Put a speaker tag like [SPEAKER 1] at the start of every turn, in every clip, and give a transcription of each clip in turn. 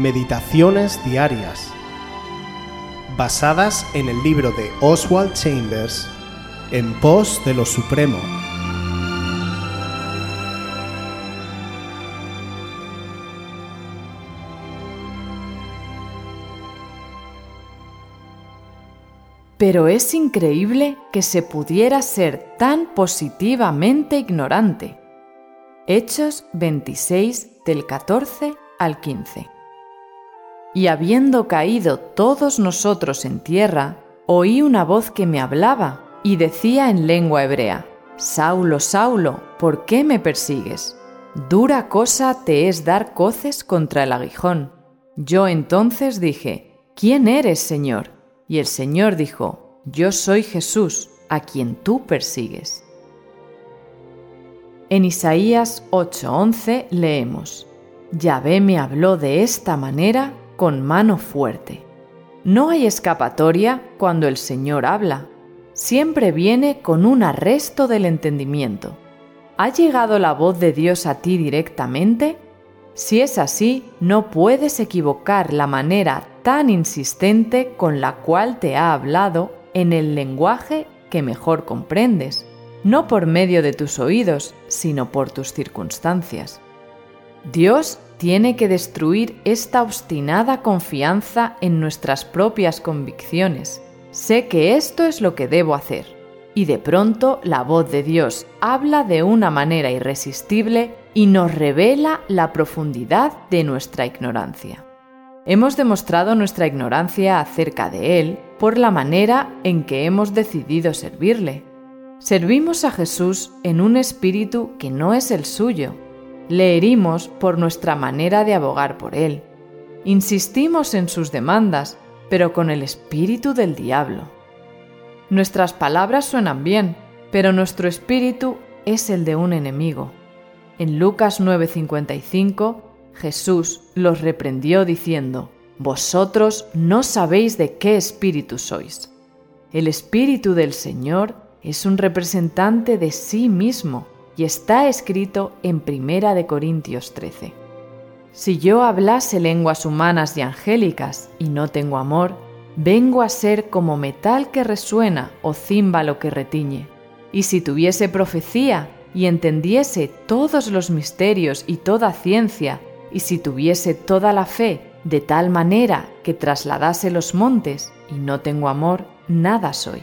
[SPEAKER 1] Meditaciones Diarias, basadas en el libro de Oswald Chambers, En pos de lo Supremo.
[SPEAKER 2] Pero es increíble que se pudiera ser tan positivamente ignorante. Hechos 26 del 14 al 15. Y habiendo caído todos nosotros en tierra, oí una voz que me hablaba y decía en lengua hebrea, Saulo, Saulo, ¿por qué me persigues? Dura cosa te es dar coces contra el aguijón. Yo entonces dije, ¿quién eres, Señor? Y el Señor dijo, Yo soy Jesús, a quien tú persigues. En Isaías 8:11 leemos, Yahvé me habló de esta manera con mano fuerte. No hay escapatoria cuando el Señor habla. Siempre viene con un arresto del entendimiento. ¿Ha llegado la voz de Dios a ti directamente? Si es así, no puedes equivocar la manera tan insistente con la cual te ha hablado en el lenguaje que mejor comprendes, no por medio de tus oídos, sino por tus circunstancias. Dios tiene que destruir esta obstinada confianza en nuestras propias convicciones. Sé que esto es lo que debo hacer. Y de pronto la voz de Dios habla de una manera irresistible y nos revela la profundidad de nuestra ignorancia. Hemos demostrado nuestra ignorancia acerca de Él por la manera en que hemos decidido servirle. Servimos a Jesús en un espíritu que no es el suyo. Le herimos por nuestra manera de abogar por Él. Insistimos en sus demandas, pero con el espíritu del diablo. Nuestras palabras suenan bien, pero nuestro espíritu es el de un enemigo. En Lucas 9:55 Jesús los reprendió diciendo, Vosotros no sabéis de qué espíritu sois. El espíritu del Señor es un representante de sí mismo y está escrito en Primera de Corintios 13. Si yo hablase lenguas humanas y angélicas y no tengo amor, vengo a ser como metal que resuena o címbalo que retiñe. Y si tuviese profecía y entendiese todos los misterios y toda ciencia, y si tuviese toda la fe de tal manera que trasladase los montes y no tengo amor, nada soy.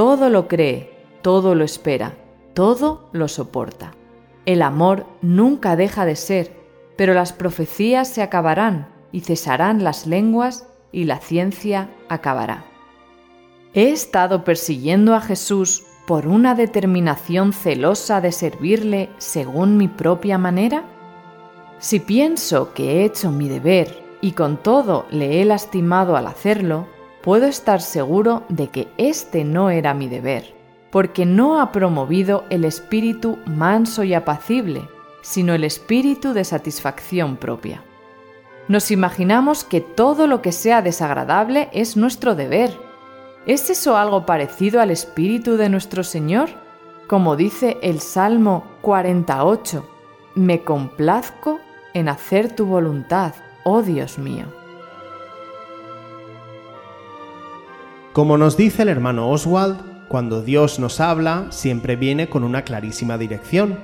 [SPEAKER 2] todo lo cree, todo lo espera, todo lo soporta. El amor nunca deja de ser, pero las profecías se acabarán y cesarán las lenguas y la ciencia acabará. ¿He estado persiguiendo a Jesús por una determinación celosa de servirle según mi propia manera? Si pienso que he hecho mi deber y con todo le he lastimado al hacerlo, puedo estar seguro de que este no era mi deber, porque no ha promovido el espíritu manso y apacible, sino el espíritu de satisfacción propia. Nos imaginamos que todo lo que sea desagradable es nuestro deber. ¿Es eso algo parecido al espíritu de nuestro Señor? Como dice el Salmo 48, me complazco en hacer tu voluntad, oh Dios mío.
[SPEAKER 1] Como nos dice el hermano Oswald, cuando Dios nos habla siempre viene con una clarísima dirección.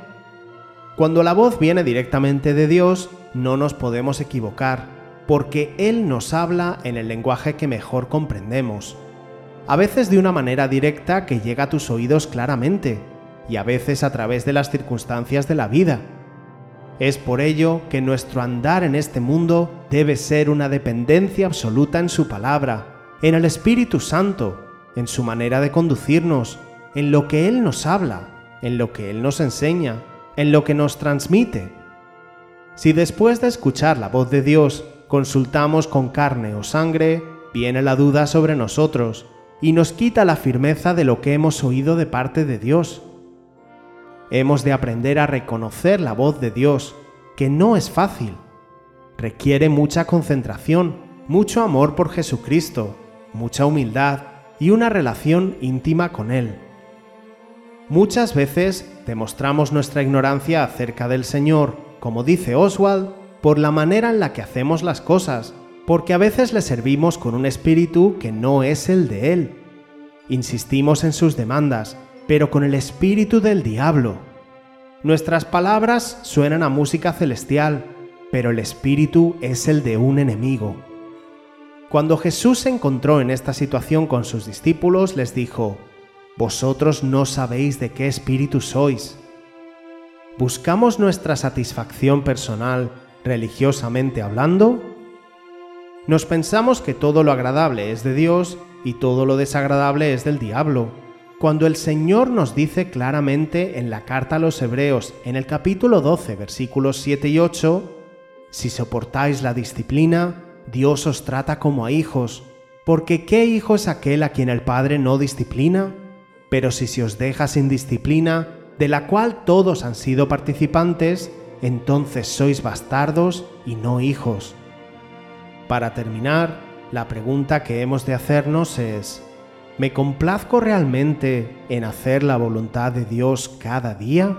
[SPEAKER 1] Cuando la voz viene directamente de Dios, no nos podemos equivocar, porque Él nos habla en el lenguaje que mejor comprendemos. A veces de una manera directa que llega a tus oídos claramente, y a veces a través de las circunstancias de la vida es por ello que nuestro andar en este mundo debe ser una dependencia absoluta en su palabra, en el Espíritu Santo, en su manera de conducirnos, en lo que Él nos habla, en lo que Él nos enseña, en lo que nos transmite. Si después de escuchar la voz de Dios consultamos con carne o sangre, viene la duda sobre nosotros y nos quita la firmeza de lo que hemos oído de parte de Dios. Hemos de aprender a reconocer la voz de Dios, que no es fácil. Requiere mucha concentración, mucho amor por Jesucristo, mucha humildad y una relación íntima con Él. Muchas veces demostramos nuestra ignorancia acerca del Señor, como dice Oswald, por la manera en la que hacemos las cosas, porque a veces le servimos con un espíritu que no es el de Él. Insistimos en sus demandas, pero con el espíritu del diablo. Nuestras palabras suenan a música celestial, pero el espíritu es el de un enemigo. Cuando Jesús se encontró en esta situación con sus discípulos, les dijo, Vosotros no sabéis de qué espíritu sois. ¿Buscamos nuestra satisfacción personal religiosamente hablando? Nos pensamos que todo lo agradable es de Dios y todo lo desagradable es del diablo cuando el Señor nos dice claramente en la carta a los Hebreos, en el capítulo 12, versículos 7 y 8, Si soportáis la disciplina, Dios os trata como a hijos, porque ¿qué hijo es aquel a quien el Padre no disciplina? Pero si se os deja sin disciplina, de la cual todos han sido participantes, entonces sois bastardos y no hijos. Para terminar, la pregunta que hemos de hacernos es, ¿Me complazco realmente en hacer la voluntad de Dios cada día?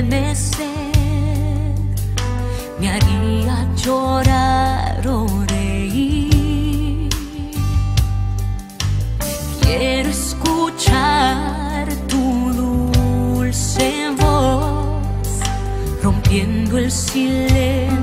[SPEAKER 3] estremecer, me haría llorar o reír. Quiero escuchar tu dulce voz, rompiendo el silencio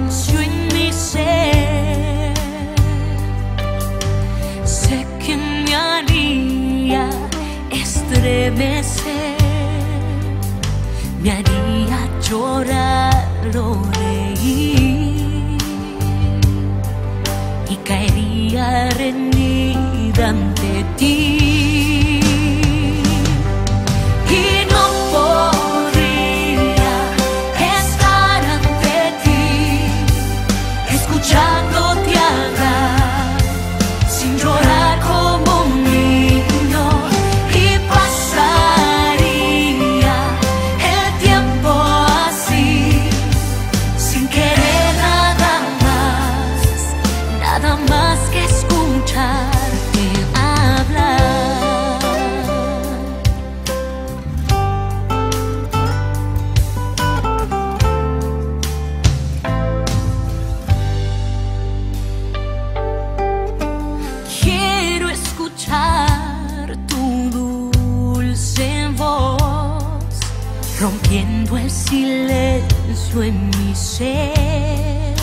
[SPEAKER 3] todo en mi ser.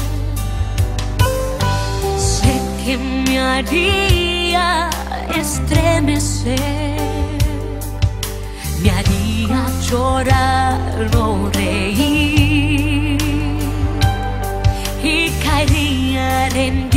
[SPEAKER 3] Sé que me haría estremecer, me haría llorar o reír y caería en